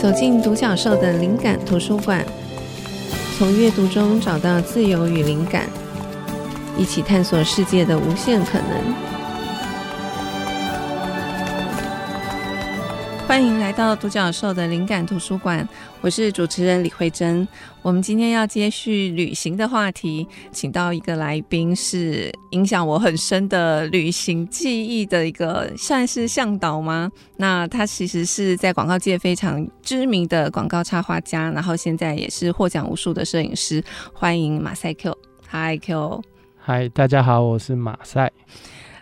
走进独角兽的灵感图书馆，从阅读中找到自由与灵感，一起探索世界的无限可能。欢迎来到独角兽的灵感图书馆，我是主持人李慧珍。我们今天要接续旅行的话题，请到一个来宾，是影响我很深的旅行记忆的一个，算是向导吗？那他其实是在广告界非常知名的广告插画家，然后现在也是获奖无数的摄影师。欢迎马赛 Q，嗨 Q，嗨，大家好，我是马赛。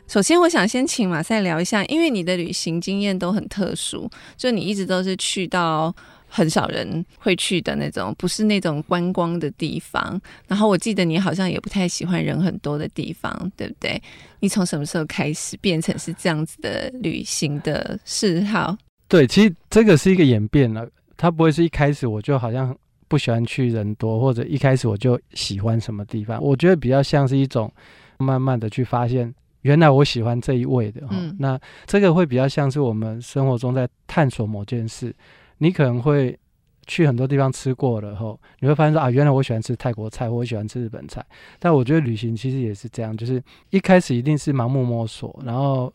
首先，我想先请马赛聊一下，因为你的旅行经验都很特殊，就你一直都是去到很少人会去的那种，不是那种观光的地方。然后我记得你好像也不太喜欢人很多的地方，对不对？你从什么时候开始变成是这样子的旅行的嗜好？对，其实这个是一个演变了，它不会是一开始我就好像不喜欢去人多，或者一开始我就喜欢什么地方。我觉得比较像是一种慢慢的去发现。原来我喜欢这一味的哈，嗯、那这个会比较像是我们生活中在探索某件事。你可能会去很多地方吃过了后，你会发现说啊，原来我喜欢吃泰国菜，或我喜欢吃日本菜。但我觉得旅行其实也是这样，就是一开始一定是盲目摸索，然后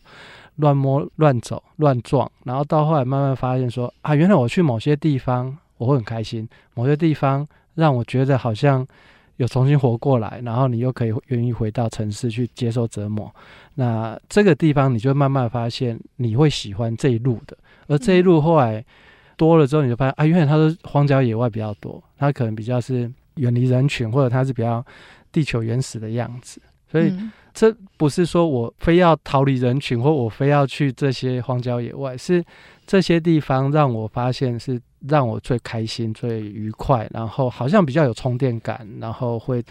乱摸、乱走、乱撞，然后到后来慢慢发现说啊，原来我去某些地方我会很开心，某些地方让我觉得好像。有重新活过来，然后你又可以愿意回到城市去接受折磨，那这个地方你就慢慢发现你会喜欢这一路的，而这一路后来多了之后，你就发现啊，原来它是荒郊野外比较多，它可能比较是远离人群，或者它是比较地球原始的样子，所以这不是说我非要逃离人群，或我非要去这些荒郊野外，是这些地方让我发现是。让我最开心、最愉快，然后好像比较有充电感，然后会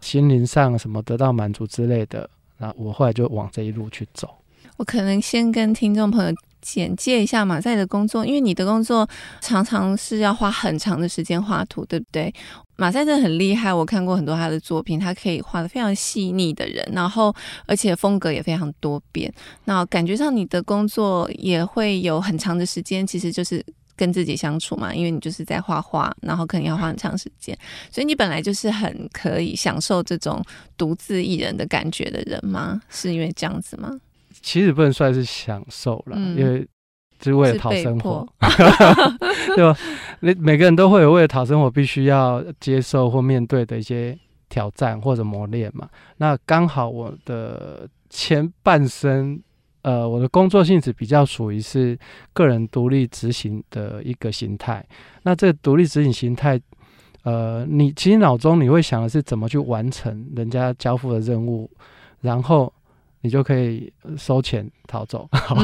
心灵上什么得到满足之类的。那我后来就往这一路去走。我可能先跟听众朋友简介一下马赛的工作，因为你的工作常常是要花很长的时间画图，对不对？马赛真的很厉害，我看过很多他的作品，他可以画得非常细腻的人，然后而且风格也非常多变。那感觉上你的工作也会有很长的时间，其实就是。跟自己相处嘛，因为你就是在画画，然后可能要花很长时间，所以你本来就是很可以享受这种独自一人的感觉的人吗？是因为这样子吗？其实不能算是享受了，嗯、因为就是为了讨生活，对吧？每每个人都会有为了讨生活必须要接受或面对的一些挑战或者磨练嘛。那刚好我的前半生。呃，我的工作性质比较属于是个人独立执行的一个形态。那这独立执行形态，呃，你其实脑中你会想的是怎么去完成人家交付的任务，然后你就可以收钱逃走。好，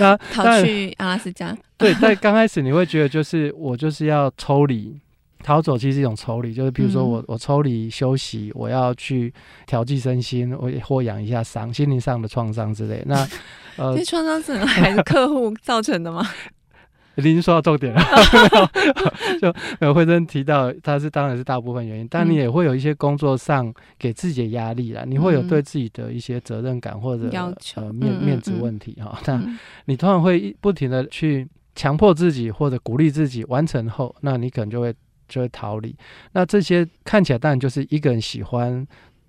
那逃去阿拉斯加。对，在刚开始你会觉得就是我就是要抽离。逃走其实是一种抽离，就是比如说我、嗯、我抽离休息，我要去调剂身心，我或养一下伤，心灵上的创伤之类。那 呃，这创伤是还是客户造成的吗？已经说到重点了，就慧珍提到，他是当然是大部分原因，但你也会有一些工作上给自己的压力啦，你会有对自己的一些责任感或者要求、呃、面面子问题哈。那你通常会不停的去强迫自己或者鼓励自己完成后，那你可能就会。就会逃离。那这些看起来当然就是一个人喜欢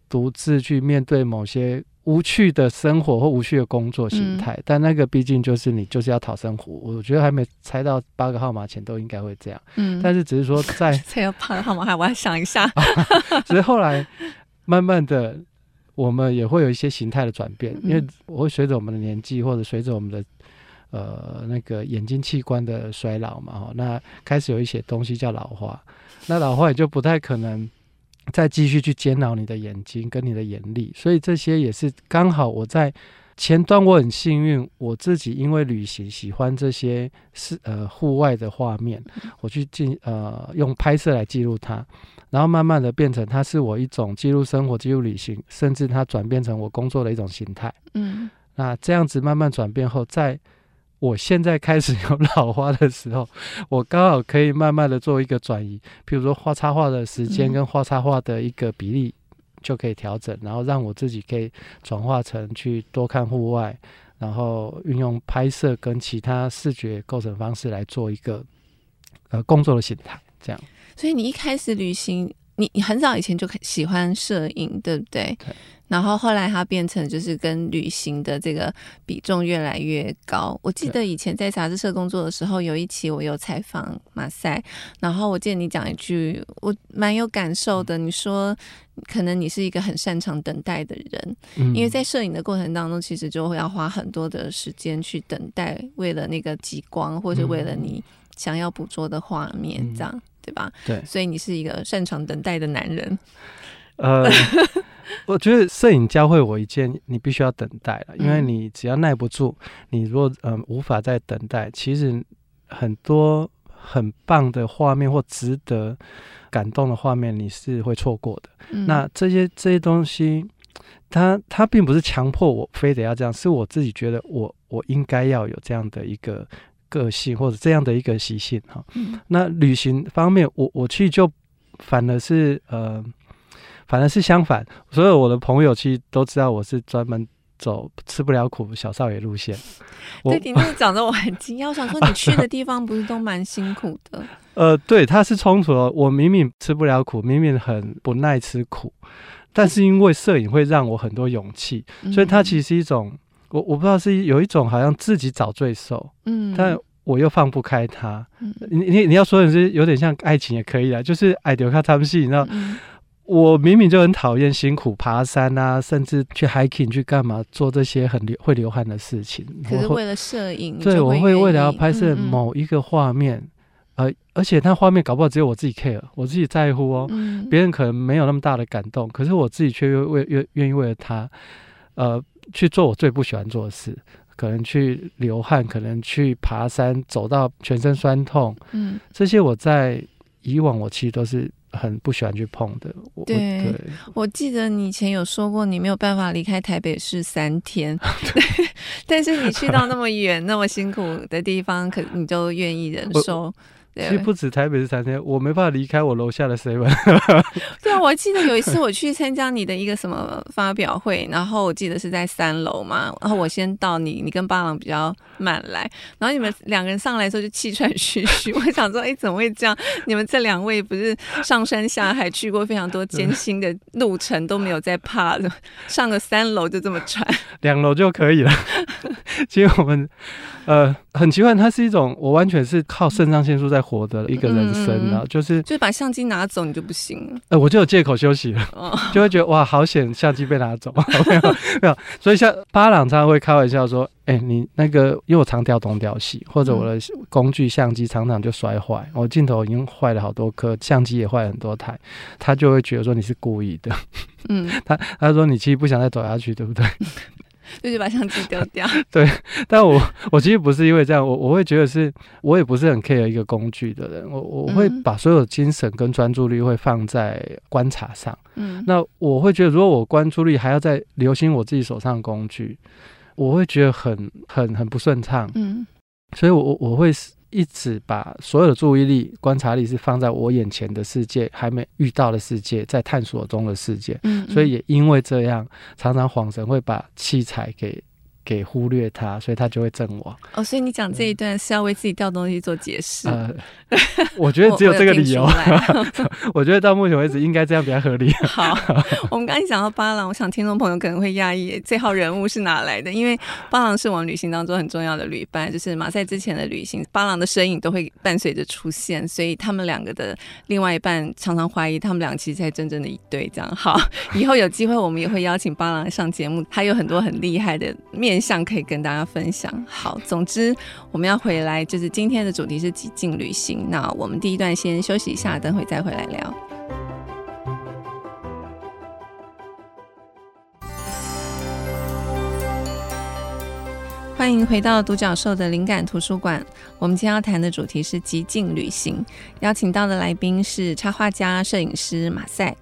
独自去面对某些无趣的生活或无趣的工作形态，嗯、但那个毕竟就是你就是要讨生活。我觉得还没猜到八个号码前都应该会这样。嗯，但是只是说在 猜到八个号码还我还想一下。只是后来慢慢的，我们也会有一些形态的转变，嗯、因为我会随着我们的年纪或者随着我们的。呃，那个眼睛器官的衰老嘛，哈，那开始有一些东西叫老化，那老化也就不太可能再继续去煎熬你的眼睛跟你的眼力，所以这些也是刚好我在前端我很幸运，我自己因为旅行喜欢这些是呃户外的画面，我去进呃用拍摄来记录它，然后慢慢的变成它是我一种记录生活、记录旅行，甚至它转变成我工作的一种形态。嗯，那这样子慢慢转变后，在我现在开始有 老花的时候，我刚好可以慢慢的做一个转移，比如说画插画的时间跟画插画的一个比例就可以调整，然后让我自己可以转化成去多看户外，然后运用拍摄跟其他视觉构成方式来做一个呃工作的形态，这样。所以你一开始旅行，你你很早以前就喜欢摄影，对不对？对。然后后来它变成就是跟旅行的这个比重越来越高。我记得以前在杂志社工作的时候，有一期我有采访马赛，然后我记得你讲一句我蛮有感受的，你说可能你是一个很擅长等待的人，嗯、因为在摄影的过程当中，其实就会要花很多的时间去等待，为了那个极光或者为了你想要捕捉的画面，这样、嗯、对吧？对，所以你是一个擅长等待的男人。呃。我觉得摄影教会我一件，你必须要等待了，因为你只要耐不住，你如果嗯、呃、无法再等待，其实很多很棒的画面或值得感动的画面，你是会错过的。嗯、那这些这些东西，它它并不是强迫我非得要这样，是我自己觉得我我应该要有这样的一个个性或者这样的一个习性哈。嗯、那旅行方面，我我去就反而是呃。反而是相反，所有我的朋友其实都知道我是专门走吃不了苦小少爷路线。对，你那个讲的我很惊讶，我想说你去的地方不是都蛮辛苦的？呃，对，它是冲突的。我明明吃不了苦，明明很不耐吃苦，但是因为摄影会让我很多勇气，所以它其实是一种我我不知道是有一种好像自己找罪受，嗯，但我又放不开他。嗯、你你你要说的是有点像爱情也可以啊，就是爱丢卡他们戏，你知道。嗯我明明就很讨厌辛苦爬山啊，甚至去 hiking 去干嘛，做这些很流会流汗的事情。可是为了摄影，对，我会为了要拍摄某一个画面，嗯嗯呃，而且那画面搞不好只有我自己 care，我自己在乎哦，嗯、别人可能没有那么大的感动，可是我自己却又为愿愿意为了他，呃，去做我最不喜欢做的事，可能去流汗，可能去爬山，走到全身酸痛，嗯，这些我在以往我其实都是。很不喜欢去碰的。对，对我记得你以前有说过，你没有办法离开台北市三天，对但是你去到那么远、那么辛苦的地方，可你就愿意忍受。其实不止台北是三天，我没办法离开我楼下的 seven。对啊，我记得有一次我去参加你的一个什么发表会，然后我记得是在三楼嘛，然后我先到你，你跟巴郎比较慢来，然后你们两个人上来的时候就气喘吁吁。我想说，哎，怎么会这样？你们这两位不是上山下海去过非常多艰辛的路程，都没有在怕的，上个三楼就这么喘，两楼就可以了。其实我们。呃，很奇怪，它是一种我完全是靠肾上腺素在活的一个人生啊，嗯、就是就是把相机拿走你就不行。了，呃，我就有借口休息了，哦、就会觉得哇，好险，相机被拿走，没 有没有，所以像巴朗常常会开玩笑说，哎、欸，你那个因为我常调东调西，或者我的工具相机常常就摔坏，我镜头已经坏了好多颗，相机也坏了很多台，他就会觉得说你是故意的，嗯，他他说你其实不想再走下去，对不对？就去把相机丢掉。对，但我我其实不是因为这样，我我会觉得是，我也不是很 care 一个工具的人，我我会把所有精神跟专注力会放在观察上。嗯，那我会觉得，如果我关注力还要再留心我自己手上的工具，我会觉得很很很不顺畅。嗯，所以我我我会。一直把所有的注意力、观察力是放在我眼前的世界，还没遇到的世界，在探索中的世界。嗯嗯，所以也因为这样，常常恍神会把器材给。给忽略他，所以他就会阵亡。哦，所以你讲这一段是要为自己掉东西做解释？呃，我觉得只有这个理由。我，我觉得到目前为止应该这样比较合理。好，我们刚才讲到巴郎，我想听众朋友可能会讶异这号人物是哪来的，因为巴郎是我们旅行当中很重要的旅伴，就是马赛之前的旅行，巴郎的身影都会伴随着出现，所以他们两个的另外一半常常怀疑他们俩其实才真正的一对。这样好，以后有机会我们也会邀请巴郎上节目，他有很多很厉害的面。像可以跟大家分享。好，总之我们要回来，就是今天的主题是极境旅行。那我们第一段先休息一下，等会再回来聊。欢迎回到独角兽的灵感图书馆。我们今天要谈的主题是极境旅行，邀请到的来宾是插画家、摄影师马赛。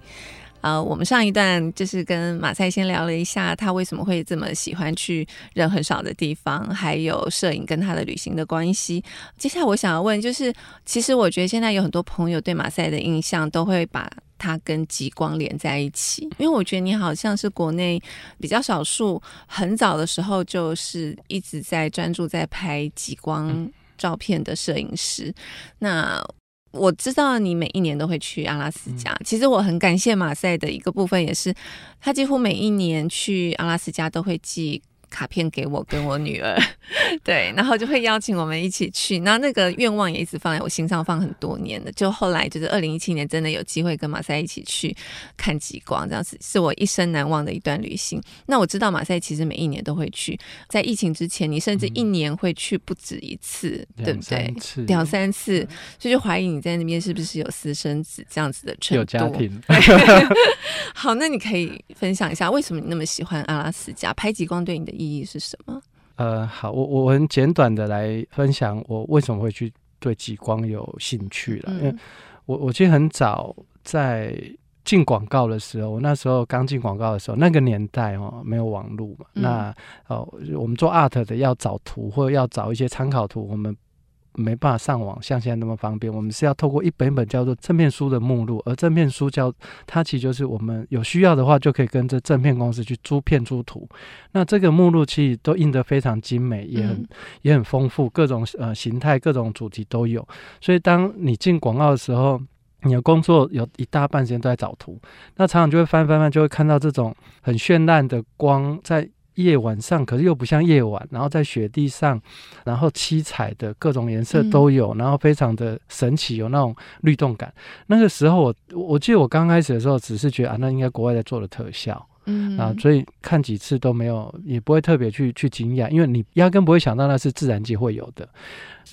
呃，我们上一段就是跟马赛先聊了一下，他为什么会这么喜欢去人很少的地方，还有摄影跟他的旅行的关系。接下来我想要问，就是其实我觉得现在有很多朋友对马赛的印象都会把它跟极光连在一起，因为我觉得你好像是国内比较少数，很早的时候就是一直在专注在拍极光照片的摄影师。那我知道你每一年都会去阿拉斯加，嗯、其实我很感谢马赛的一个部分，也是他几乎每一年去阿拉斯加都会寄。卡片给我跟我女儿，对，然后就会邀请我们一起去，那那个愿望也一直放在我心上，放很多年了。就后来就是二零一七年，真的有机会跟马赛一起去看极光，这样子是我一生难忘的一段旅行。那我知道马赛其实每一年都会去，在疫情之前，你甚至一年会去不止一次，嗯、对不对？两三次，所以就怀疑你在那边是不是有私生子这样子的程度。有家庭。好，那你可以分享一下为什么你那么喜欢阿拉斯加拍极光对你的意义是什么？呃，好，我我很简短的来分享我为什么会去对极光有兴趣了。嗯、因为我我其实很早在进广告的时候，我那时候刚进广告的时候，那个年代哦，没有网络嘛，嗯、那哦，我们做 art 的要找图或者要找一些参考图，我们。没办法上网，像现在那么方便。我们是要透过一本一本叫做正片书的目录，而正片书叫它其实就是我们有需要的话，就可以跟着正片公司去租片租图。那这个目录其实都印得非常精美，也很、嗯、也很丰富，各种呃形态、各种主题都有。所以当你进广告的时候，你的工作有一大半时间都在找图，那常常就会翻翻翻，就会看到这种很绚烂的光在。夜晚上，可是又不像夜晚，然后在雪地上，然后七彩的各种颜色都有，嗯、然后非常的神奇，有那种律动感。那个时候我我记得我刚开始的时候，只是觉得啊，那应该国外在做的特效，嗯啊，所以看几次都没有，也不会特别去去惊讶，因为你压根不会想到那是自然界会有的。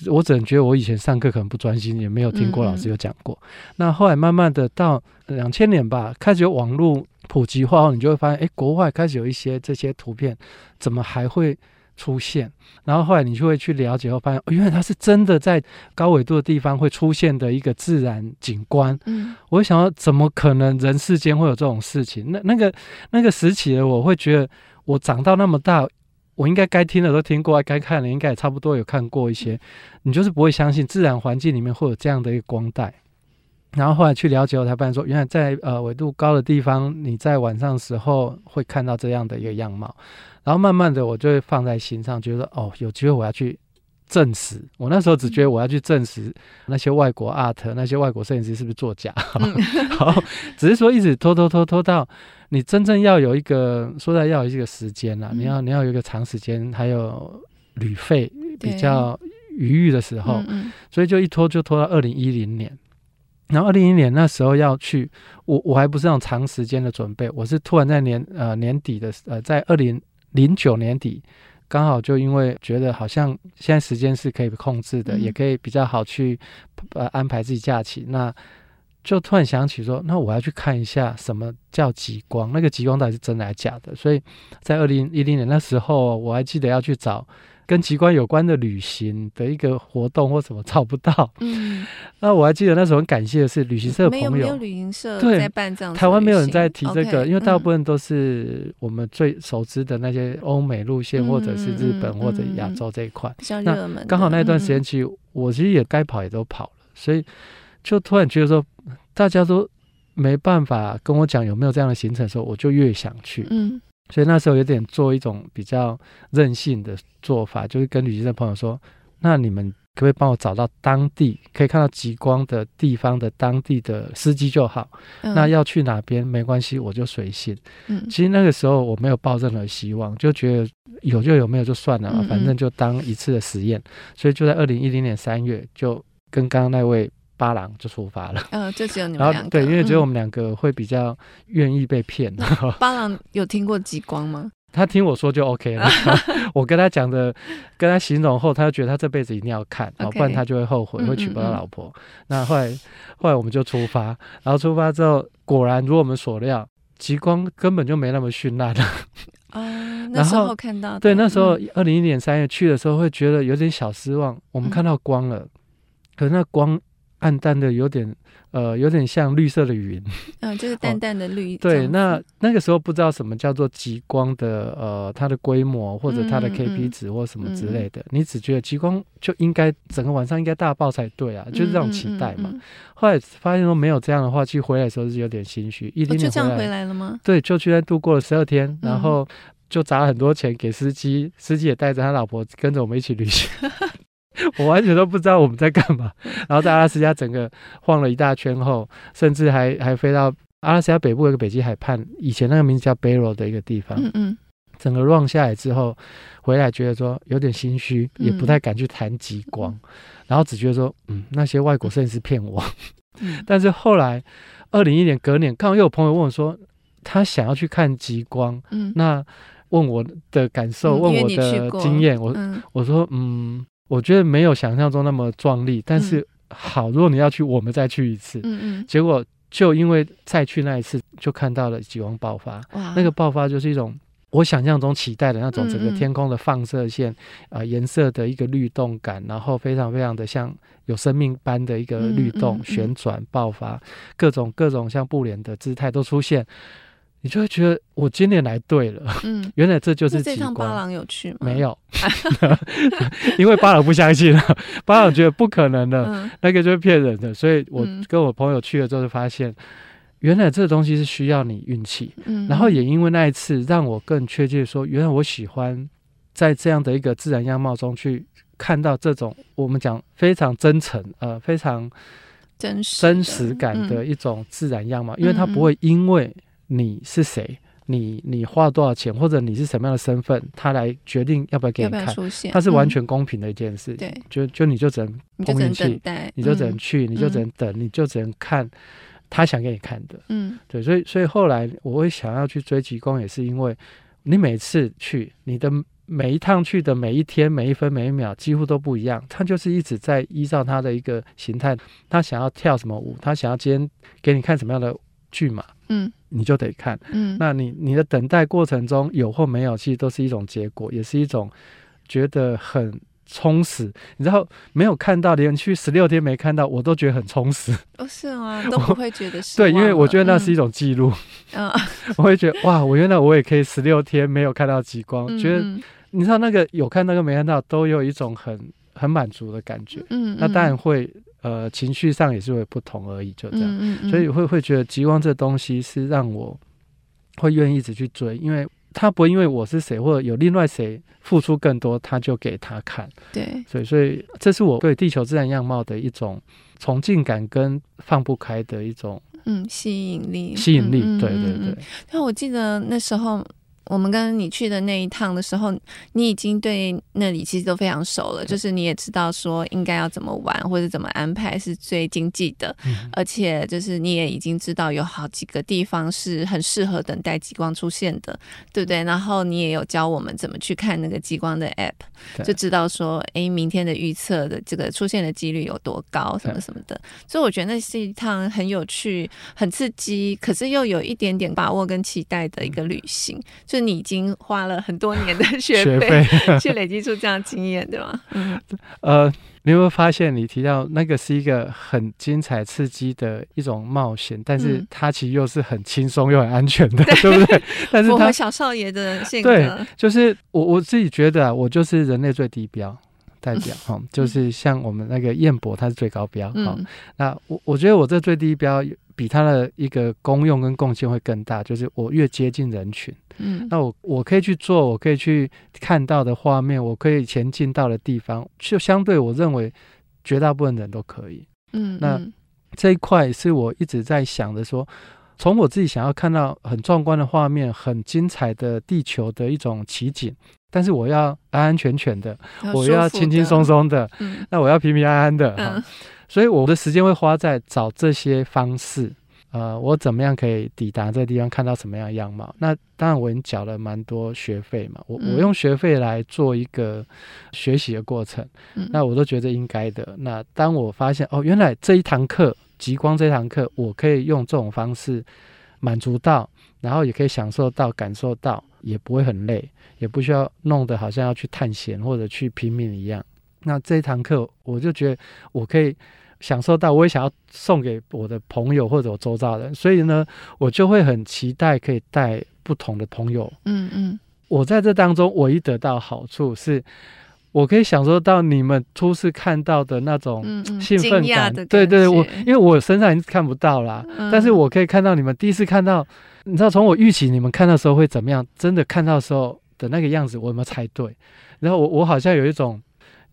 我只能觉得我以前上课可能不专心，也没有听过老师有讲过。嗯、那后来慢慢的到两千年吧，开始有网络。普及化后，你就会发现，哎，国外开始有一些这些图片，怎么还会出现？然后后来你就会去了解后，发现，哦，原来它是真的在高纬度的地方会出现的一个自然景观。嗯，我会想到，怎么可能人世间会有这种事情？那那个那个时期的我会觉得，我长到那么大，我应该该听的都听过，该看的应该也差不多有看过一些。你就是不会相信自然环境里面会有这样的一个光带。然后后来去了解后，才发现说，原来在呃纬度高的地方，你在晚上的时候会看到这样的一个样貌。然后慢慢的，我就会放在心上，觉得哦，有机会我要去证实。我那时候只觉得我要去证实那些外国 art，那些外国摄影师是不是作假。嗯、好，只是说一直拖拖拖拖到你真正要有一个说在要有一个时间了，嗯、你要你要有一个长时间，还有旅费比较余裕的时候，所以就一拖就拖到二零一零年。然后二零一零年那时候要去，我我还不是那种长时间的准备，我是突然在年呃年底的呃在二零零九年底，刚好就因为觉得好像现在时间是可以控制的，嗯、也可以比较好去呃安排自己假期，那就突然想起说，那我要去看一下什么叫极光，那个极光到底是真的还是假的？所以在二零一零年那时候，我还记得要去找。跟极光有关的旅行的一个活动或什么找不到，嗯，那我还记得那时候很感谢的是旅行社的朋友，没有，没有旅行社在办这样，台湾没有人在提这个因为大部分都是我们最熟知的那些欧美路线，嗯、或者是日本或者亚洲这一块，比较热门。刚好那段时间去，嗯、我其实也该跑也都跑了，所以就突然觉得说，大家都没办法跟我讲有没有这样的行程的时候，我就越想去，嗯。所以那时候有点做一种比较任性的做法，就是跟旅行社朋友说：“那你们可不可以帮我找到当地可以看到极光的地方的当地的司机就好？嗯、那要去哪边没关系，我就随性。嗯、其实那个时候我没有抱任何希望，就觉得有就有，没有就算了，反正就当一次的实验。所以就在二零一零年三月，就跟刚刚那位。八郎就出发了，嗯、呃，就只有你们两个，对，因为只有我们两个会比较愿意被骗。嗯、八郎有听过极光吗？他听我说就 OK 了。我跟他讲的，跟他形容后，他就觉得他这辈子一定要看，然后不然他就会后悔，会娶不到老婆。嗯嗯嗯，那后来，后来我们就出发，然后出发之后，果然如我们所料，极光根本就没那么绚烂的。啊、呃，那时候看到，对，那时候二零一一年三月去的时候，会觉得有点小失望。我们看到光了，嗯、可是那光。暗淡的有点，呃，有点像绿色的云，嗯，就是淡淡的绿。对，那那个时候不知道什么叫做极光的，呃，它的规模或者它的 KP 值或什么之类的，嗯嗯、你只觉得极光就应该整个晚上应该大爆才对啊，就是这种期待嘛。后来发现说没有这样的话，去回来的时候是有点心虚。一零年回来、哦、就这样回来了吗？对，就居然度过了十二天，然后就砸了很多钱给司机，司机也带着他老婆跟着我们一起旅行。我完全都不知道我们在干嘛。然后在阿拉斯加整个晃了一大圈后，甚至还还飞到阿拉斯加北部一个北极海畔，以前那个名字叫 Barrow 的一个地方。嗯嗯。整个 run 下来之后，回来觉得说有点心虚，也不太敢去谈极光，嗯、然后只觉得说，嗯，那些外国摄影师骗我。嗯、但是后来，二零一一年隔年，刚好又有朋友问我说，他想要去看极光，嗯，那问我的感受，嗯、问我的经验，我、嗯、我说，嗯，我觉得没有想象中那么壮丽，但是好，如果你要去，我们再去一次。嗯嗯。结果就因为再去那一次，就看到了极光爆发。哇，那个爆发就是一种。我想象中期待的那种整个天空的放射线，啊、嗯嗯，颜、呃、色的一个律动感，然后非常非常的像有生命般的一个律动、旋转、爆发，各种各种像布帘的姿态都出现，你就会觉得我今年来对了。嗯，原来这就是极光。这趟巴郎有去吗？没有 因为巴郎不相信了，巴郎觉得不可能的，嗯、那个就是骗人的，所以我跟我朋友去了之后就发现。原来这个东西是需要你运气，嗯，然后也因为那一次，让我更确切说，原来我喜欢在这样的一个自然样貌中去看到这种我们讲非常真诚，呃，非常真实真实感的一种自然样貌，嗯，因为它不会因为你是谁，你你花多少钱，或者你是什么样的身份，他来决定要不要给你看，他是完全公平的一件事。情，对，就就你就只能碰运气，你就只能去，你就只能等，你就只能看。他想给你看的，嗯，对，所以所以后来我会想要去追极光，也是因为你每次去，你的每一趟去的每一天、每一分、每一秒几乎都不一样。他就是一直在依照他的一个形态，他想要跳什么舞，他想要今天给你看什么样的剧嘛，嗯，你就得看，嗯，那你你的等待过程中有或没有，其实都是一种结果，也是一种觉得很。充实，你知道没有看到，连续十六天没看到，我都觉得很充实。哦，是吗，都不会觉得是。对，因为我觉得那是一种记录。嗯，我会觉得哇，我原来我也可以十六天没有看到极光，嗯、觉得你知道那个有看那个没看到，都有一种很很满足的感觉。嗯，那当然会呃情绪上也是会不同而已，就这样。嗯嗯、所以会会觉得极光这东西是让我会愿意一直去追，因为。他不会因为我是谁，或者有另外谁付出更多，他就给他看。对，所以所以这是我对地球自然样貌的一种崇敬感跟放不开的一种嗯吸引力。吸引力，对对对。那我记得那时候。我们跟你去的那一趟的时候，你已经对那里其实都非常熟了，就是你也知道说应该要怎么玩或者怎么安排是最经济的，嗯、而且就是你也已经知道有好几个地方是很适合等待极光出现的，对不对？然后你也有教我们怎么去看那个极光的 app，就知道说，哎，明天的预测的这个出现的几率有多高，什么什么的。所以我觉得那是一趟很有趣、很刺激，可是又有一点点把握跟期待的一个旅行。是你已经花了很多年的 学费去累积出这样经验，对吗？嗯，呃，你有没有发现，你提到那个是一个很精彩、刺激的一种冒险，但是它其实又是很轻松又很安全的，对，对不对？但是他小少爷的性格，对，就是我我自己觉得啊，我就是人类最低标代表哈，就是像我们那个燕博，他是最高标哈。那我我觉得我这最低标。比他的一个功用跟贡献会更大，就是我越接近人群，嗯，那我我可以去做，我可以去看到的画面，我可以前进到的地方，就相对我认为绝大部分人都可以，嗯，那这一块是我一直在想的说，说从我自己想要看到很壮观的画面，很精彩的地球的一种奇景，但是我要安安全全的，我要轻轻松松的，嗯，那我要平平安安的，嗯。所以我的时间会花在找这些方式，呃，我怎么样可以抵达这个地方，看到什么样的样貌？那当然我已经缴了蛮多学费嘛，我我用学费来做一个学习的过程，那我都觉得应该的。那当我发现哦，原来这一堂课极光这堂课，我可以用这种方式满足到，然后也可以享受到、感受到，也不会很累，也不需要弄得好像要去探险或者去拼命一样。那这一堂课，我就觉得我可以享受到，我也想要送给我的朋友或者我周遭的人，所以呢，我就会很期待可以带不同的朋友。嗯嗯，我在这当中唯一得到好处是，我可以享受到你们初次看到的那种兴奋感。对对，我因为我身上已经看不到啦，但是我可以看到你们第一次看到，你知道，从我预期你们看到的时候会怎么样，真的看到的时候的那个样子，我有没有猜对？然后我我好像有一种。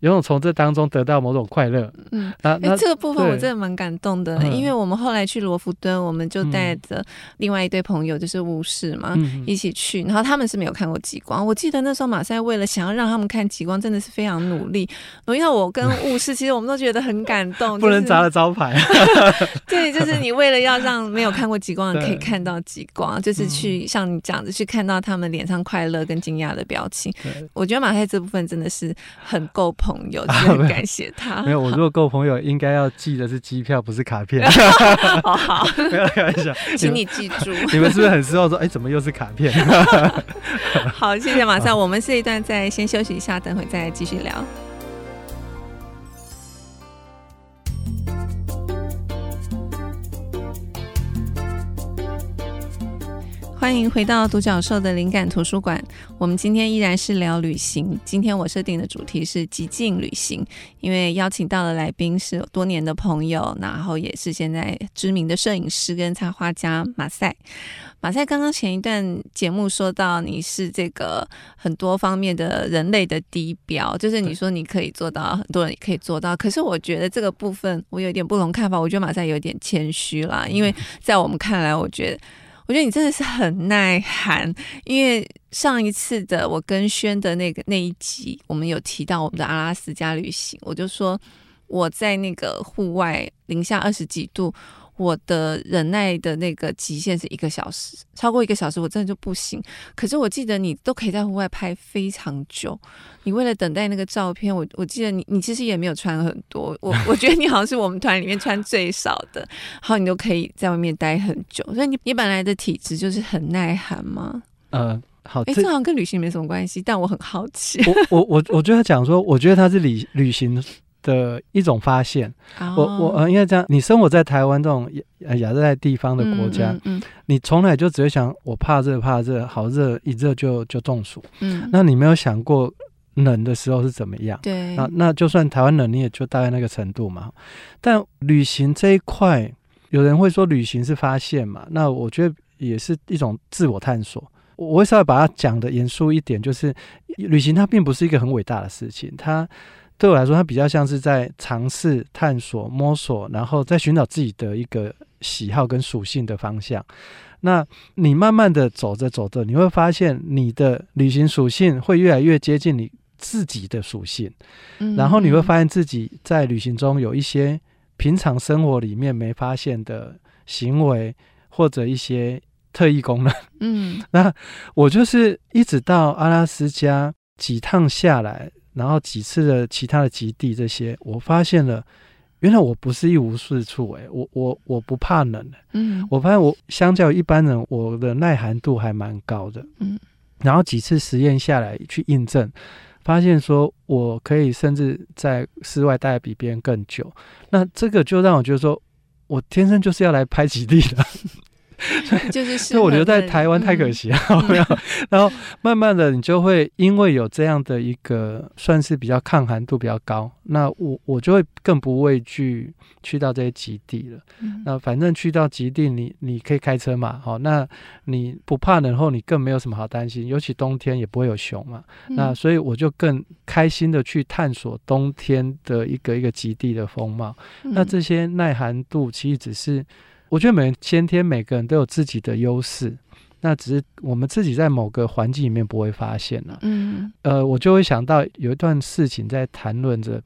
有种从这当中得到某种快乐。嗯，那那、欸、这个部分我真的蛮感动的，因为我们后来去罗浮敦，我们就带着另外一对朋友，就是巫师嘛，嗯、一起去。然后他们是没有看过极光，我记得那时候马赛为了想要让他们看极光，真的是非常努力。因为我跟巫师，其实我们都觉得很感动，不能砸了招牌。对，就是你为了要让没有看过极光的可以看到极光，就是去像你讲的去看到他们脸上快乐跟惊讶的表情。我觉得马赛这部分真的是很够捧。朋友，很感谢他。没有，我如果够朋友，应该要寄的是机票，不是卡片。好 好，没有开玩笑，请你记住。你们是不是很失望？说，哎，怎么又是卡片？好，谢谢马上。我们这一段再先休息一下，等会再继续聊。欢迎回到独角兽的灵感图书馆。我们今天依然是聊旅行。今天我设定的主题是极境旅行，因为邀请到的来宾是有多年的朋友，然后也是现在知名的摄影师跟插画家马赛。马赛刚刚前一段节目说到，你是这个很多方面的人类的地标，就是你说你可以做到，很多人也可以做到。可是我觉得这个部分我有点不同看法。我觉得马赛有点谦虚啦，因为在我们看来，我觉得。我觉得你真的是很耐寒，因为上一次的我跟轩的那个那一集，我们有提到我们的阿拉斯加旅行，我就说我在那个户外零下二十几度。我的忍耐的那个极限是一个小时，超过一个小时我真的就不行。可是我记得你都可以在户外拍非常久，你为了等待那个照片，我我记得你你其实也没有穿很多，我 我觉得你好像是我们团里面穿最少的，然后你都可以在外面待很久。所以你你本来的体质就是很耐寒吗？呃，好，哎、欸，这好像跟旅行没什么关系，但我很好奇。我我我我觉得讲说，我觉得他是旅旅行。的一种发现，oh. 我我呃，应该这样，你生活在台湾这种亚亚热带地方的国家，嗯嗯嗯、你从来就只会想，我怕热怕热，好热一热就就中暑，嗯，那你没有想过冷的时候是怎么样？对，那那就算台湾冷，你也就大概那个程度嘛。但旅行这一块，有人会说旅行是发现嘛，那我觉得也是一种自我探索。我会稍微把它讲的严肃一点，就是旅行它并不是一个很伟大的事情，它。对我来说，它比较像是在尝试、探索、摸索，然后再寻找自己的一个喜好跟属性的方向。那你慢慢的走着走着，你会发现你的旅行属性会越来越接近你自己的属性，嗯、然后你会发现自己在旅行中有一些平常生活里面没发现的行为或者一些特异功能。嗯，那我就是一直到阿拉斯加几趟下来。然后几次的其他的极地这些，我发现了，原来我不是一无是处诶，我我我不怕冷，嗯，我发现我相较一般人，我的耐寒度还蛮高的，嗯，然后几次实验下来去印证，发现说我可以甚至在室外待比别人更久，那这个就让我觉得说我天生就是要来拍极地的。就是，所以我留在台湾太可惜了，没有。然后慢慢的，你就会因为有这样的一个算是比较抗寒度比较高，那我我就会更不畏惧去到这些极地了。那反正去到极地，你你可以开车嘛，好，那你不怕冷后，你更没有什么好担心，尤其冬天也不会有熊嘛。那所以我就更开心的去探索冬天的一个一个极地的风貌。那这些耐寒度其实只是。我觉得每先天每个人都有自己的优势，那只是我们自己在某个环境里面不会发现了。嗯，呃，我就会想到有一段事情在谈论着，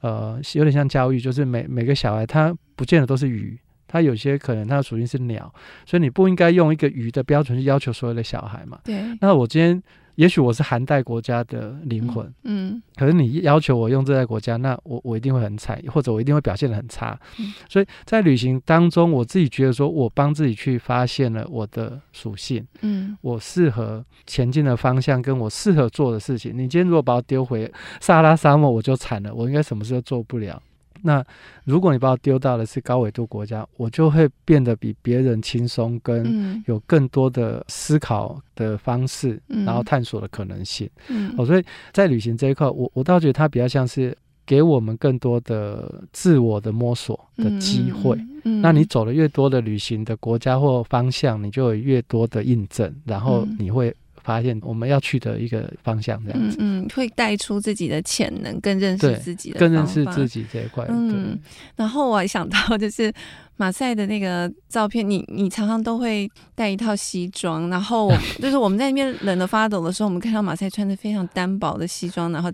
呃，有点像教育，就是每每个小孩他不见得都是鱼，他有些可能他的属性是鸟，所以你不应该用一个鱼的标准去要求所有的小孩嘛。对。那我今天。也许我是寒带国家的灵魂，嗯，嗯，可是你要求我用热带国家，那我我一定会很惨，或者我一定会表现得很差。嗯，所以在旅行当中，我自己觉得说，我帮自己去发现了我的属性，嗯，我适合前进的方向，跟我适合做的事情。你今天如果把我丢回撒哈拉沙漠，我就惨了，我应该什么事都做不了。那如果你把我丢到的是高纬度国家，我就会变得比别人轻松，跟有更多的思考的方式，嗯、然后探索的可能性。嗯，哦，所以在旅行这一块，我我倒觉得它比较像是给我们更多的自我的摸索的机会。嗯，那你走的越多的旅行的国家或方向，你就有越多的印证，然后你会发现我们要去的一个方向，这样子。嗯，嗯，会带出自己的潜能，更认识自己的，更认识自己这一块。嗯，然后我还想到就是。马赛的那个照片，你你常常都会带一套西装，然后 就是我们在那边冷得发抖的时候，我们看到马赛穿着非常单薄的西装，然后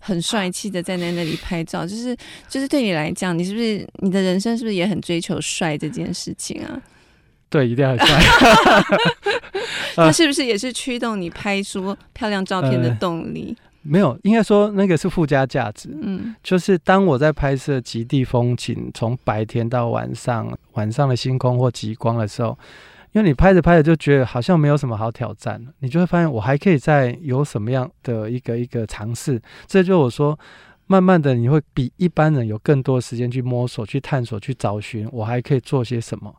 很帅气的站在那里拍照，就是就是对你来讲，你是不是你的人生是不是也很追求帅这件事情啊？对，一定要帅。他是不是也是驱动你拍出漂亮照片的动力？呃没有，应该说那个是附加价值。嗯，就是当我在拍摄极地风景，从白天到晚上，晚上的星空或极光的时候，因为你拍着拍着就觉得好像没有什么好挑战，你就会发现我还可以再有什么样的一个一个尝试。这就我说，慢慢的你会比一般人有更多时间去摸索、去探索、去找寻，我还可以做些什么。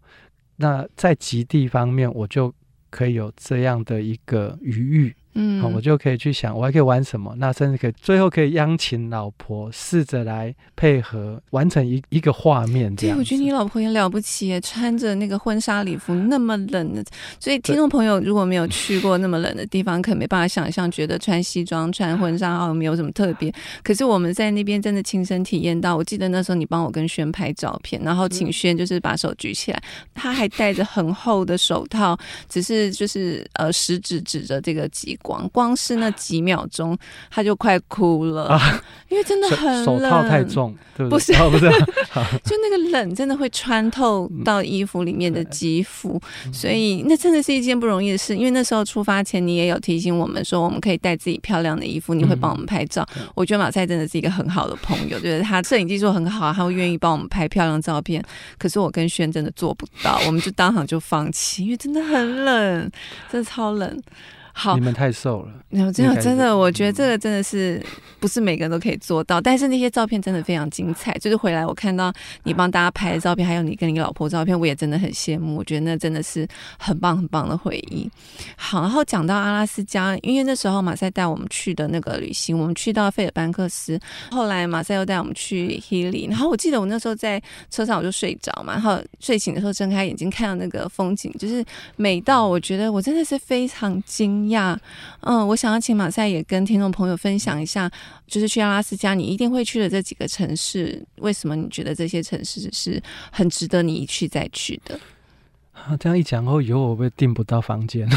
那在极地方面，我就可以有这样的一个余裕。嗯，我就可以去想，我还可以玩什么？那甚至可以最后可以央请老婆试着来配合完成一一个画面。对，我觉得你老婆也了不起，穿着那个婚纱礼服，那么冷的。所以听众朋友如果没有去过那么冷的地方，可能没办法想象，觉得穿西装、穿婚纱好像没有什么特别。可是我们在那边真的亲身体验到。我记得那时候你帮我跟轩拍照片，然后请轩就是把手举起来，他还戴着很厚的手套，只是就是呃食指指着这个极光。光光是那几秒钟，他就快哭了，啊、因为真的很冷，手套太重，对不对？不是，哦、不是，就那个冷真的会穿透到衣服里面的肌肤，嗯、所以那真的是一件不容易的事。因为那时候出发前，你也有提醒我们说，我们可以带自己漂亮的衣服，你会帮我们拍照。嗯、我觉得马赛真的是一个很好的朋友，就是他摄影技术很好，他会愿意帮我们拍漂亮照片。可是我跟轩真的做不到，我们就当场就放弃，因为真的很冷，真的超冷。好，你们太瘦了。没有，真的真的，我觉得这个真的是不是每个人都可以做到。但是那些照片真的非常精彩。就是回来我看到你帮大家拍的照片，还有你跟你老婆照片，我也真的很羡慕。我觉得那真的是很棒很棒的回忆。好，然后讲到阿拉斯加，因为那时候马赛带我们去的那个旅行，我们去到费尔班克斯，后来马赛又带我们去 Healy。然后我记得我那时候在车上我就睡着嘛，然后睡醒的时候睁开眼睛看到那个风景，就是美到我觉得我真的是非常惊讶，嗯，我想要请马赛也跟听众朋友分享一下，就是去阿拉斯加，你一定会去的这几个城市，为什么你觉得这些城市是很值得你一去再去的？啊，这样一讲后，以后我会订不到房间？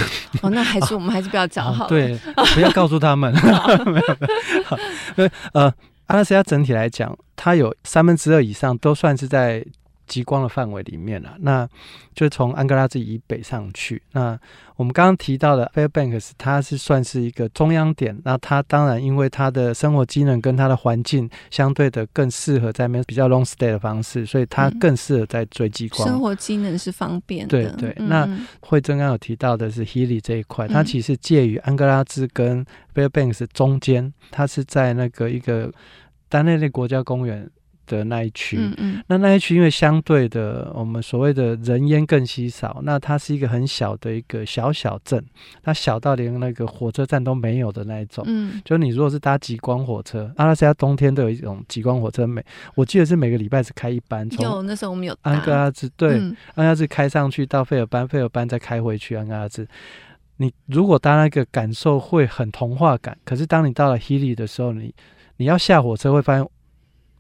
哦，那还是我们还是不要讲好了。对，不要告诉他们。没有，呃，阿拉斯加整体来讲，它有三分之二以上都算是在。极光的范围里面了，啊，那就从安哥拉兹以北上去。那我们刚刚提到的 Fairbanks，它是算是一个中央点。那它当然因为它的生活机能跟它的环境相对的更适合在那边比较 long stay 的方式，所以它更适合在追极光。生活机能是方便的。对对。嗯、那惠珍刚刚有提到的是 Healy 这一块，它其实介于安哥拉兹跟 Fairbanks 中间，它是在那个一个丹内利国家公园。的那一区，嗯嗯，那那一区因为相对的，我们所谓的人烟更稀少，那它是一个很小的一个小小镇，它小到连那个火车站都没有的那一种。嗯，就你如果是搭极光火车，阿拉斯加冬天都有一种极光火车，每我记得是每个礼拜只开一班。有，那时候我们有安哥拉兹，对，嗯、安哥拉兹开上去到费尔班，费尔班再开回去安哥拉兹。你如果搭那个感受会很童话感，可是当你到了 Healy 的时候，你你要下火车会发现。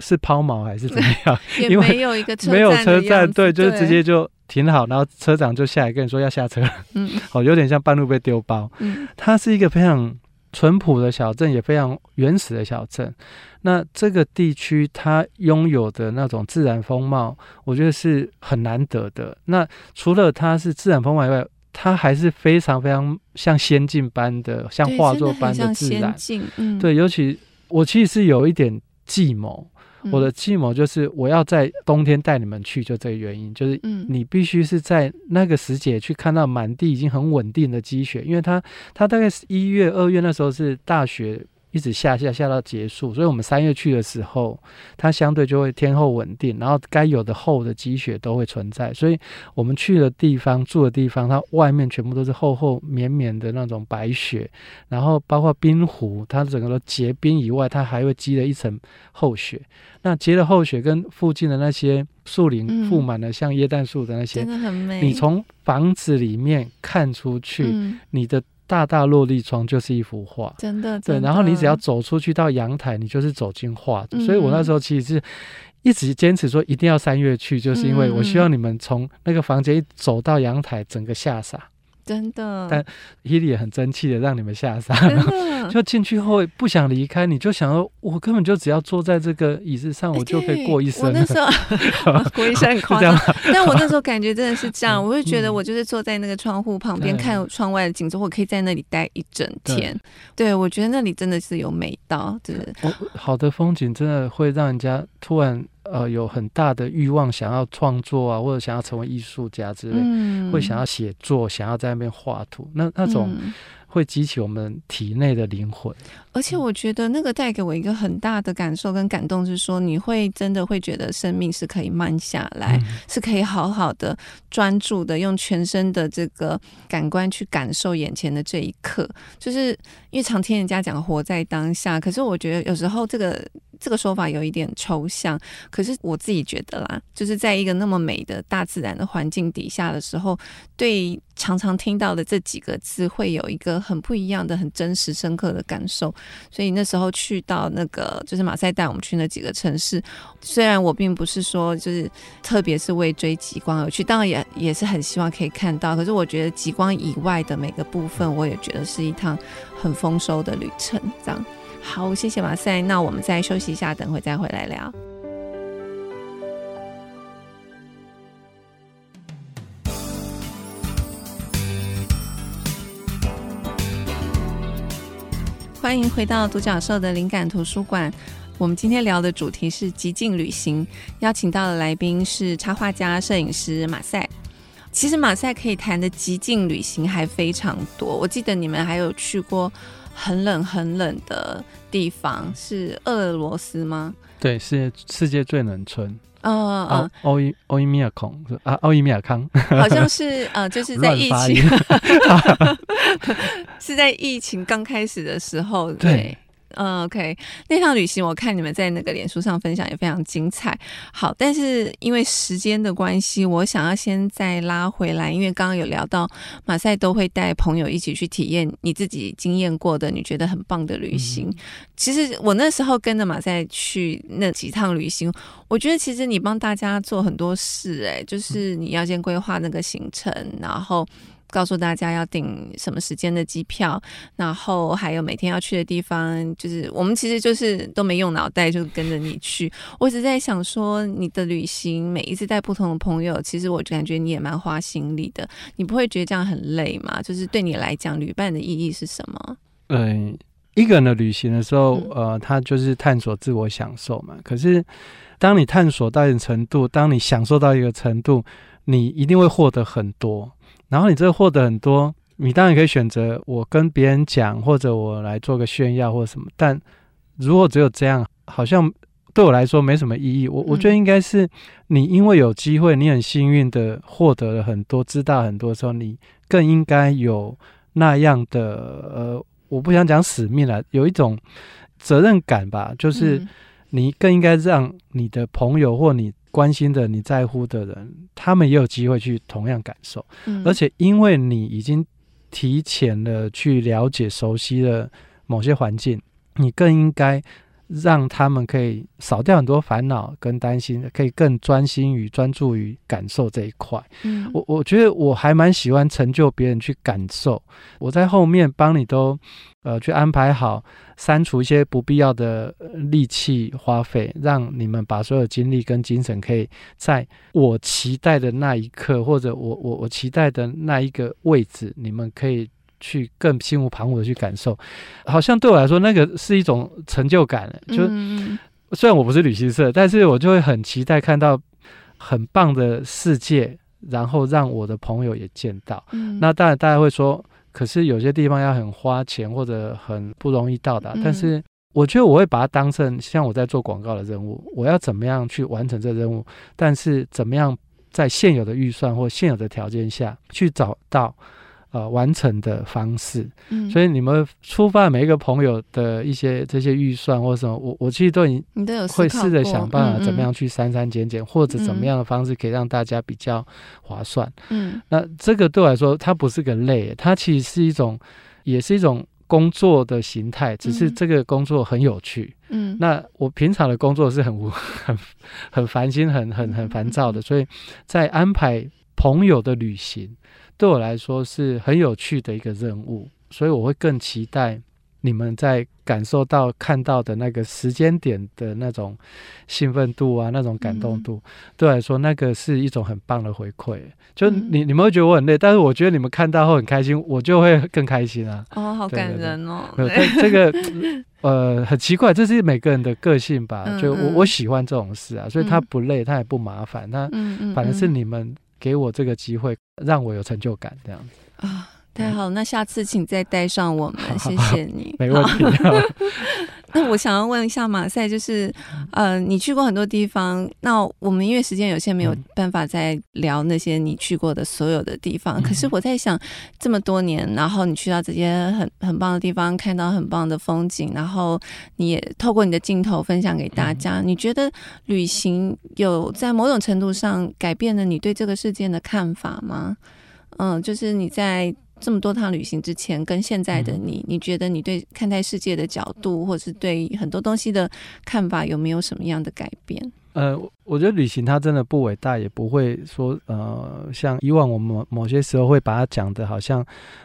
是抛锚还是怎么样？也没有一个车站，没有车站，对，就是直接就停好，然后车长就下来跟你说要下车。嗯，哦，有点像半路被丢包。嗯，它是一个非常淳朴的小镇，也非常原始的小镇。那这个地区它拥有的那种自然风貌，我觉得是很难得的。那除了它是自然风貌以外，它还是非常非常像仙境般的，像画作般的自然。嗯，对，尤其我其实是有一点计谋。我的计谋就是我要在冬天带你们去，就这个原因，就是你必须是在那个时节去看到满地已经很稳定的积雪，因为它它大概是一月二月那时候是大雪。一直下下下到结束，所以我们三月去的时候，它相对就会天候稳定，然后该有的厚的积雪都会存在，所以我们去的地方住的地方，它外面全部都是厚厚绵绵的那种白雪，然后包括冰湖，它整个都结冰以外，它还会积了一层厚雪。那结了厚雪跟附近的那些树林覆满了像椰蛋树的那些，真的很美。你从房子里面看出去，你的。大大落地窗就是一幅画，真的。对，然后你只要走出去到阳台，你就是走进画。所以我那时候其实是一直坚持说一定要三月去，就是因为我希望你们从那个房间一走到阳台，整个吓傻。真的，但伊利也很争气的让你们下山，就进去后不想离开，你就想说，我根本就只要坐在这个椅子上，我就可以过一生。我那时候 过一生很 夸张，但我那时候感觉真的是这样，我会觉得我就是坐在那个窗户旁边看窗外的景色，我可以在那里待一整天。对，我觉得那里真的是有美到，就是好的风景真的会让人家突然。呃，有很大的欲望想要创作啊，或者想要成为艺术家之类，嗯、会想要写作，想要在那边画图，那那种。嗯会激起我们体内的灵魂，而且我觉得那个带给我一个很大的感受跟感动，是说你会真的会觉得生命是可以慢下来，嗯、是可以好好的专注的用全身的这个感官去感受眼前的这一刻。就是因为常听人家讲活在当下，可是我觉得有时候这个这个说法有一点抽象。可是我自己觉得啦，就是在一个那么美的大自然的环境底下的时候，对。常常听到的这几个字，会有一个很不一样的、很真实、深刻的感受。所以那时候去到那个，就是马赛带我们去那几个城市。虽然我并不是说就是特别是为追极光而去，当然也也是很希望可以看到。可是我觉得极光以外的每个部分，我也觉得是一趟很丰收的旅程。这样，好，谢谢马赛。那我们再休息一下，等会再回来聊。欢迎回到独角兽的灵感图书馆。我们今天聊的主题是极境旅行，邀请到的来宾是插画家、摄影师马赛。其实马赛可以谈的极境旅行还非常多。我记得你们还有去过很冷很冷的地方，是俄罗斯吗？对，是世界最冷村。嗯嗯，奥伊奥伊米亚孔啊，奥伊米亚康，好像是呃，就是在疫情，是在疫情刚开始的时候，对。对嗯，OK，那趟旅行我看你们在那个脸书上分享也非常精彩。好，但是因为时间的关系，我想要先再拉回来，因为刚刚有聊到马赛都会带朋友一起去体验你自己经验过的、你觉得很棒的旅行。嗯、其实我那时候跟着马赛去那几趟旅行，我觉得其实你帮大家做很多事、欸，哎，就是你要先规划那个行程，然后。告诉大家要订什么时间的机票，然后还有每天要去的地方，就是我们其实就是都没用脑袋，就跟着你去。我一直在想说，你的旅行每一次带不同的朋友，其实我感觉你也蛮花心力的。你不会觉得这样很累吗？就是对你来讲，旅伴的意义是什么？嗯，一个人的旅行的时候，呃，他就是探索自我享受嘛。可是，当你探索到一定程度，当你享受到一个程度，你一定会获得很多。然后你这个获得很多，你当然可以选择我跟别人讲，或者我来做个炫耀或者什么。但如果只有这样，好像对我来说没什么意义。我我觉得应该是你因为有机会，你很幸运的获得了很多，知道很多时候，你更应该有那样的呃，我不想讲使命了，有一种责任感吧，就是你更应该让你的朋友或你。关心的、你在乎的人，他们也有机会去同样感受。嗯，而且因为你已经提前了去了解、熟悉了某些环境，你更应该让他们可以少掉很多烦恼跟担心，可以更专心于专注于感受这一块。嗯，我我觉得我还蛮喜欢成就别人去感受，我在后面帮你都。呃，去安排好，删除一些不必要的力气花费，让你们把所有精力跟精神，可以在我期待的那一刻，或者我我我期待的那一个位置，你们可以去更心无旁骛的去感受。好像对我来说，那个是一种成就感。就虽然我不是旅行社，但是我就会很期待看到很棒的世界，然后让我的朋友也见到。那当然，大家会说。可是有些地方要很花钱或者很不容易到达，但是我觉得我会把它当成像我在做广告的任务，我要怎么样去完成这个任务？但是怎么样在现有的预算或现有的条件下去找到。呃，完成的方式，嗯，所以你们出发每一个朋友的一些这些预算或什么，我我其实都已经会试着想办法怎么样去删删减减，或者怎么样的方式可以让大家比较划算，嗯，那这个对我来说，它不是个累，它其实是一种也是一种工作的形态，只是这个工作很有趣。嗯，那我平常的工作是很无 很很烦心、很很很烦躁的，所以在安排朋友的旅行，对我来说是很有趣的一个任务，所以我会更期待。你们在感受到看到的那个时间点的那种兴奋度啊，那种感动度，嗯、对我来说，那个是一种很棒的回馈。就你你们会觉得我很累，但是我觉得你们看到后很开心，我就会 更开心啊。哦，好感人哦。对这这个 呃很奇怪，这是每个人的个性吧？嗯、就我我喜欢这种事啊，所以他不累，他也不麻烦，他反正是你们给我这个机会，让我有成就感这样子啊。太好，那下次请再带上我们，谢谢你。没问题。那我想要问一下马赛，就是呃，你去过很多地方，那我们因为时间有限，没有办法再聊那些你去过的所有的地方。可是我在想，这么多年，然后你去到这些很很棒的地方，看到很棒的风景，然后你也透过你的镜头分享给大家。你觉得旅行有在某种程度上改变了你对这个世界的看法吗？嗯，就是你在。这么多趟旅行之前，跟现在的你，你觉得你对看待世界的角度，或是对很多东西的看法，有没有什么样的改变？呃，我觉得旅行它真的不伟大，也不会说呃，像以往我们某某些时候会把它讲的，好像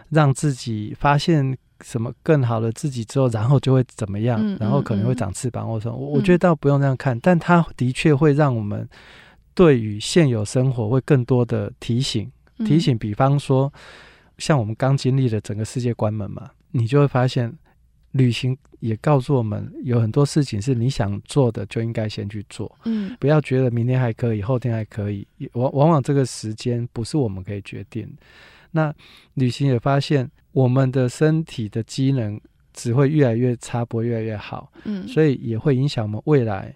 让自己发现什么更好的自己之后，然后就会怎么样，然后可能会长翅膀或什么。我我觉得倒不用这样看，嗯、但它的确会让我们对于现有生活会更多的提醒，提醒。比方说。像我们刚经历的整个世界关门嘛，你就会发现，旅行也告诉我们，有很多事情是你想做的就应该先去做，嗯，不要觉得明天还可以，后天还可以，往往往这个时间不是我们可以决定。那旅行也发现，我们的身体的机能只会越来越差，不会越来越好，嗯，所以也会影响我们未来。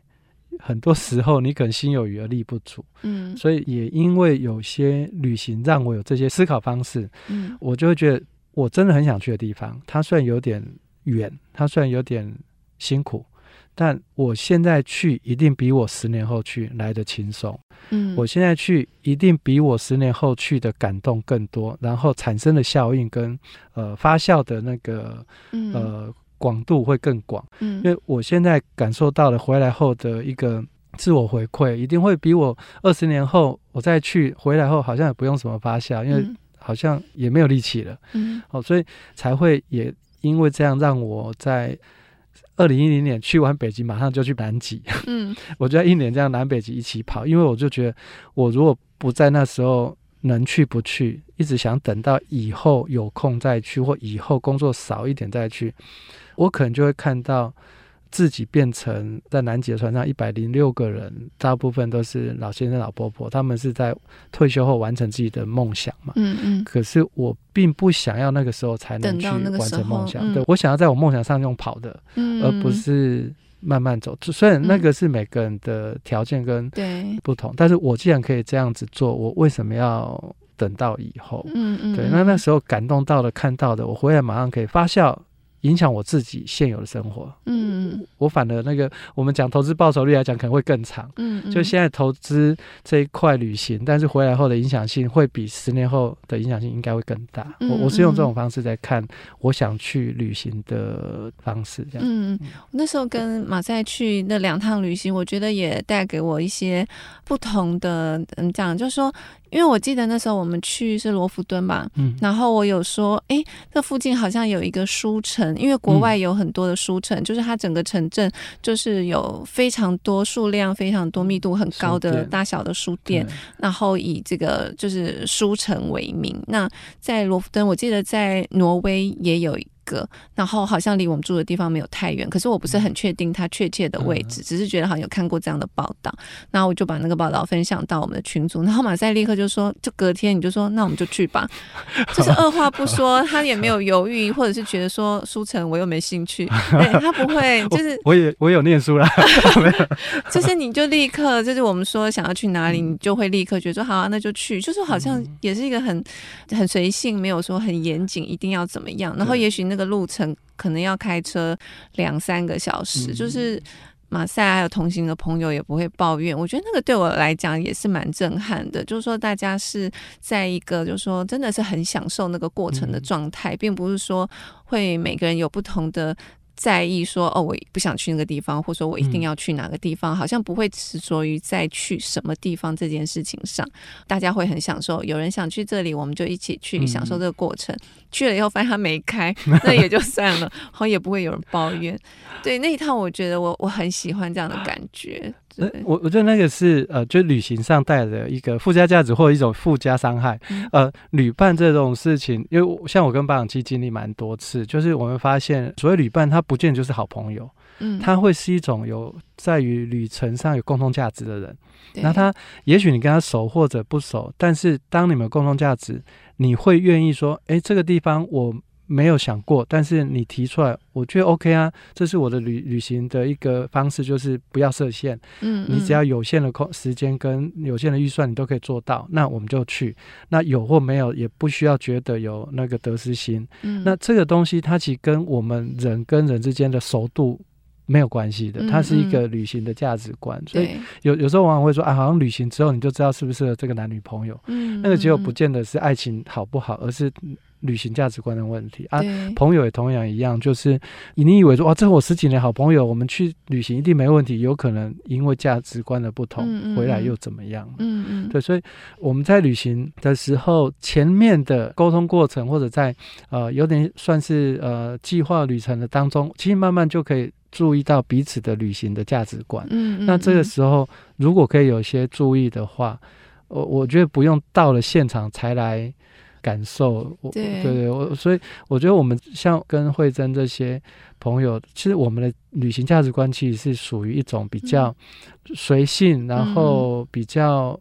很多时候，你可能心有余而力不足，嗯，所以也因为有些旅行让我有这些思考方式，嗯，我就会觉得我真的很想去的地方，它虽然有点远，它虽然有点辛苦，但我现在去一定比我十年后去来得轻松，嗯，我现在去一定比我十年后去的感动更多，然后产生的效应跟呃发酵的那个呃。广度会更广，嗯，因为我现在感受到了回来后的一个自我回馈，一定会比我二十年后我再去回来后好像也不用什么发酵，因为好像也没有力气了，嗯，哦，所以才会也因为这样让我在二零一零年去完北极，马上就去南极，嗯，我就要一年这样南北极一起跑，因为我就觉得我如果不在那时候。能去不去，一直想等到以后有空再去，或以后工作少一点再去，我可能就会看到自己变成在南极的船上一百零六个人，大部分都是老先生、老婆婆，他们是在退休后完成自己的梦想嘛。嗯嗯。可是我并不想要那个时候才能去完成梦想，嗯、对，我想要在我梦想上用跑的，嗯、而不是。慢慢走，虽然那个是每个人的条件跟不同，嗯、但是我既然可以这样子做，我为什么要等到以后？嗯嗯，对，那那时候感动到了、看到的，我回来马上可以发酵。影响我自己现有的生活，嗯，我反而那个我们讲投资报酬率来讲可能会更长，嗯，就现在投资这一块旅行，但是回来后的影响性会比十年后的影响性应该会更大。我我是用这种方式在看我想去旅行的方式，这样。嗯，那时候跟马赛去那两趟旅行，我觉得也带给我一些不同的，嗯，讲就是说。因为我记得那时候我们去是罗浮敦吧，嗯，然后我有说，哎，这附近好像有一个书城，因为国外有很多的书城，嗯、就是它整个城镇就是有非常多数量、非常多密度很高的大小的书店，然后以这个就是书城为名。那在罗浮敦，我记得在挪威也有。个，然后好像离我们住的地方没有太远，可是我不是很确定它确切的位置，只是觉得好像有看过这样的报道，然后我就把那个报道分享到我们的群组，然后马赛立刻就说，就隔天你就说，那我们就去吧，就是二话不说，他也没有犹豫，或者是觉得说书城我又没兴趣，对，他不会，就是我，我也我有念书啦，就是你就立刻就是我们说想要去哪里，你就会立刻觉得说好啊，那就去，就是好像也是一个很很随性，没有说很严谨，一定要怎么样，然后也许。那个路程可能要开车两三个小时，嗯、就是马赛还有同行的朋友也不会抱怨。我觉得那个对我来讲也是蛮震撼的，就是说大家是在一个就是说真的是很享受那个过程的状态，嗯、并不是说会每个人有不同的。在意说哦，我不想去那个地方，或者说我一定要去哪个地方，嗯、好像不会执着于在去什么地方这件事情上。大家会很享受，有人想去这里，我们就一起去享受这个过程。嗯、去了以后发现他没开，那也就算了，好也不会有人抱怨。对，那一趟我觉得我我很喜欢这样的感觉。我我觉得那个是呃，就旅行上带来的一个附加价值或者一种附加伤害。嗯、呃，旅伴这种事情，因为像我跟保养期经历蛮多次，就是我们发现所谓旅伴，他不见得就是好朋友，嗯，他会是一种有在于旅程上有共同价值的人。那他也许你跟他熟或者不熟，但是当你们有共同价值，你会愿意说，哎，这个地方我。没有想过，但是你提出来，我觉得 OK 啊。这是我的旅旅行的一个方式，就是不要设限。嗯，嗯，你只要有限的空时间跟有限的预算，你都可以做到。那我们就去。那有或没有，也不需要觉得有那个得失心。嗯，那这个东西它其实跟我们人跟人之间的熟度没有关系的，它是一个旅行的价值观。嗯嗯，所以有有时候往往会说啊，好像旅行之后你就知道适不适合这个男女朋友。嗯，嗯，那个结果不见得是爱情好不好，而是。旅行价值观的问题啊，朋友也同样一样，就是你以为说哇，这是我十几年好朋友，我们去旅行一定没问题，有可能因为价值观的不同，嗯嗯回来又怎么样？嗯嗯，对，所以我们在旅行的时候，前面的沟通过程，或者在呃有点算是呃计划旅程的当中，其实慢慢就可以注意到彼此的旅行的价值观。嗯，嗯，嗯，那这个时候如果可以有些注意的话，我我觉得不用到了现场才来。感受，我对对对，我所以我觉得我们像跟慧珍这些朋友，其实我们的旅行价值观其实是属于一种比较随性，嗯、然后比较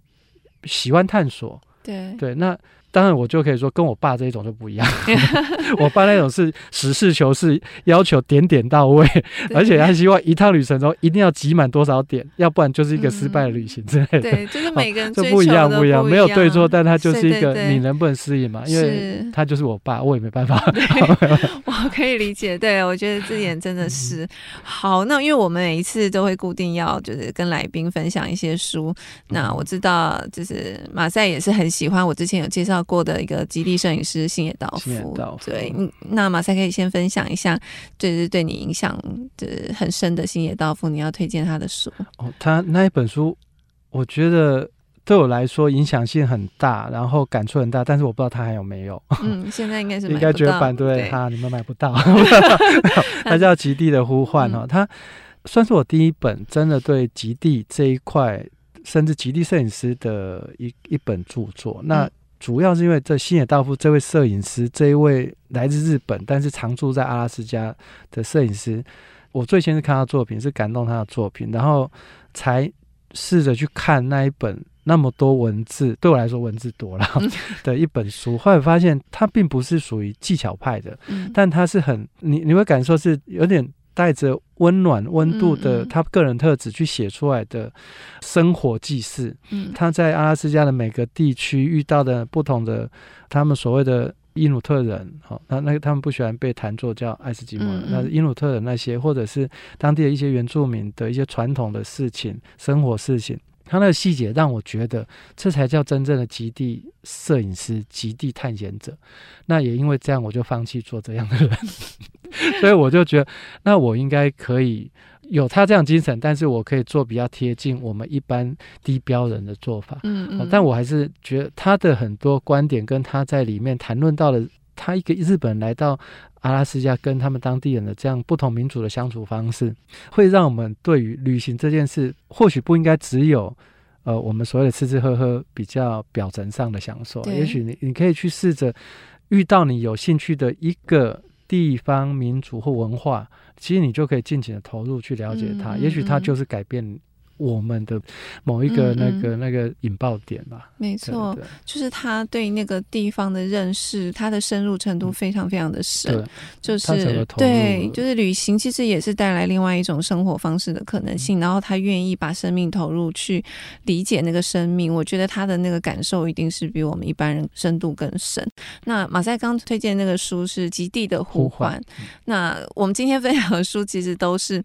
喜欢探索。对对，那。当然，我就可以说跟我爸这一种就不一样。我爸那种是实事求是，要求点点到位，而且他希望一趟旅程中一定要集满多少点，要不然就是一个失败的旅行之类的。嗯、对，就是每个人就不一样，不一样，没有对错，但他就是一个你能不能适应嘛？因为他就是我爸，我也没办法。我可以理解，对，我觉得这点真的是、嗯、好。那因为我们每一次都会固定要就是跟来宾分享一些书，那我知道就是马赛也是很喜欢，我之前有介绍。过的一个极地摄影师星野道夫，道夫对，那马赛可以先分享一下，就是对你影响就是很深的星野道夫，你要推荐他的书哦。他那一本书，我觉得对我来说影响性很大，然后感触很大，但是我不知道他还有没有。嗯，现在应该是 应该绝版对他，你们买不到。他叫《极地的呼唤》哦，他算是我第一本真的对极地这一块，甚至极地摄影师的一一本著作。那主要是因为这星野道夫这位摄影师，这一位来自日本但是常住在阿拉斯加的摄影师，我最先是看他作品，是感动他的作品，然后才试着去看那一本那么多文字，对我来说文字多了 的一本书，后来发现他并不是属于技巧派的，但他是很你你会感受是有点。带着温暖温度的他个人特质去写出来的生活记事。嗯，他在阿拉斯加的每个地区遇到的不同的他们所谓的伊努特人，好，那那个他们不喜欢被谈作叫爱斯基摩人，那伊努特人那些或者是当地的一些原住民的一些传统的事情、生活事情，他那个细节让我觉得这才叫真正的极地摄影师、极地探险者。那也因为这样，我就放弃做这样的人。所以我就觉得，那我应该可以有他这样精神，但是我可以做比较贴近我们一般低标人的做法。嗯嗯。但我还是觉得他的很多观点跟他在里面谈论到的，他一个日本来到阿拉斯加跟他们当地人的这样不同民族的相处方式，会让我们对于旅行这件事，或许不应该只有呃我们所谓的吃吃喝喝比较表层上的享受。也许你你可以去试着遇到你有兴趣的一个。地方民族或文化，其实你就可以尽情的投入去了解它，也许它就是改变。我们的某一个那个、嗯。嗯、那个引爆点吧，没错，就是他对那个地方的认识，他的深入程度非常非常的深，嗯、就是对，就是旅行其实也是带来另外一种生活方式的可能性，嗯、然后他愿意把生命投入去理解那个生命，我觉得他的那个感受一定是比我们一般人深度更深。那马赛刚推荐那个书是《极地的呼唤，那我们今天分享的书其实都是。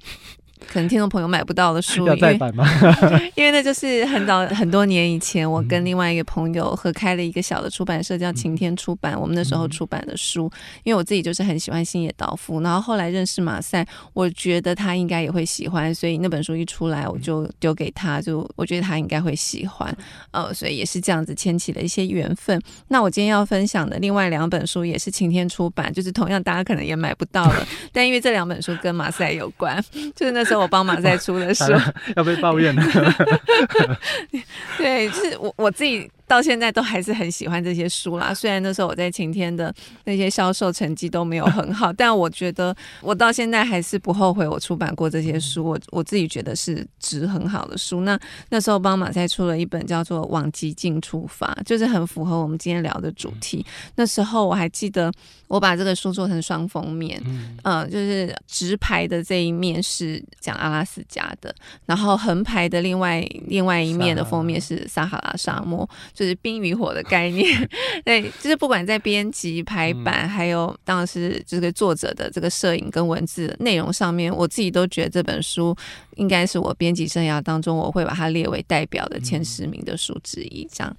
可能听众朋友买不到的书，要再版吗？因为那就是很早很多年以前，我跟另外一个朋友合开了一个小的出版社，叫晴天出版。我们那时候出版的书，因为我自己就是很喜欢星野道夫，然后后来认识马赛，我觉得他应该也会喜欢，所以那本书一出来，我就丢给他，就我觉得他应该会喜欢，呃，所以也是这样子牵起了一些缘分。那我今天要分享的另外两本书也是晴天出版，就是同样大家可能也买不到了，但因为这两本书跟马赛有关，就是那时候我帮忙在出的书，要被抱怨了。对，就是我我自己。到现在都还是很喜欢这些书啦。虽然那时候我在晴天的那些销售成绩都没有很好，但我觉得我到现在还是不后悔我出版过这些书。我我自己觉得是值很好的书。那那时候帮马赛出了一本叫做《往极境出发》，就是很符合我们今天聊的主题。那时候我还记得我把这个书做成双封面，嗯、呃，就是直排的这一面是讲阿拉斯加的，然后横排的另外另外一面的封面是撒哈拉沙漠。就是冰与火的概念，对，就是不管在编辑排版，还有当时这个作者的这个摄影跟文字内容上面，我自己都觉得这本书应该是我编辑生涯当中，我会把它列为代表的前十名的书之一。这样，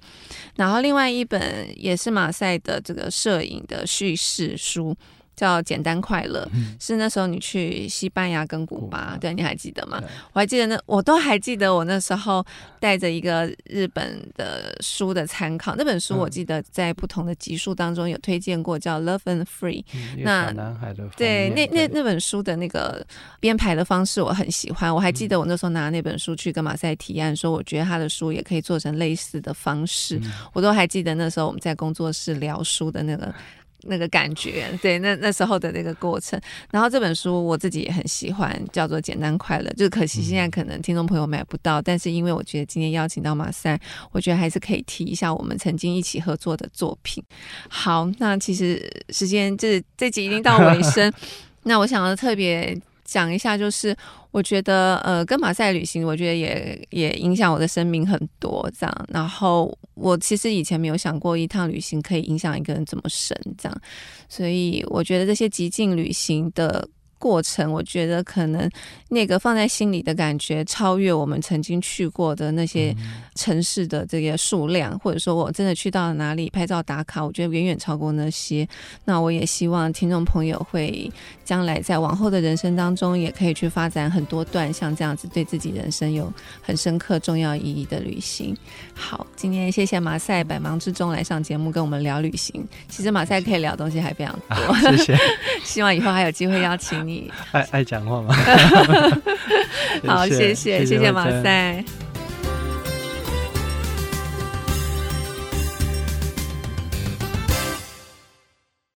然后另外一本也是马赛的这个摄影的叙事书。叫简单快乐，嗯、是那时候你去西班牙跟古巴，古对，你还记得吗？我还记得那，我都还记得我那时候带着一个日本的书的参考，那本书我记得在不同的集数当中有推荐过，叫《Love and Free》。嗯、那对，那那那本书的那个编排的方式我很喜欢，我还记得我那时候拿那本书去跟马赛提案，说我觉得他的书也可以做成类似的方式，嗯、我都还记得那时候我们在工作室聊书的那个。那个感觉，对，那那时候的那个过程。然后这本书我自己也很喜欢，叫做《简单快乐》。就可惜现在可能听众朋友买不到，但是因为我觉得今天邀请到马赛，我觉得还是可以提一下我们曾经一起合作的作品。好，那其实时间就是这集已经到尾声，那我想要特别。讲一下，就是我觉得，呃，跟马赛旅行，我觉得也也影响我的生命很多，这样。然后我其实以前没有想过，一趟旅行可以影响一个人怎么深，这样。所以我觉得这些极尽旅行的。过程，我觉得可能那个放在心里的感觉，超越我们曾经去过的那些城市的这个数量，或者说我真的去到了哪里拍照打卡，我觉得远远超过那些。那我也希望听众朋友会将来在往后的人生当中，也可以去发展很多段像这样子对自己人生有很深刻重要意义的旅行。好，今天谢谢马赛百忙之中来上节目跟我们聊旅行。其实马赛可以聊的东西还非常多，啊、谢谢。希望以后还有机会邀请你。你爱爱讲话吗？好，谢谢谢谢马赛。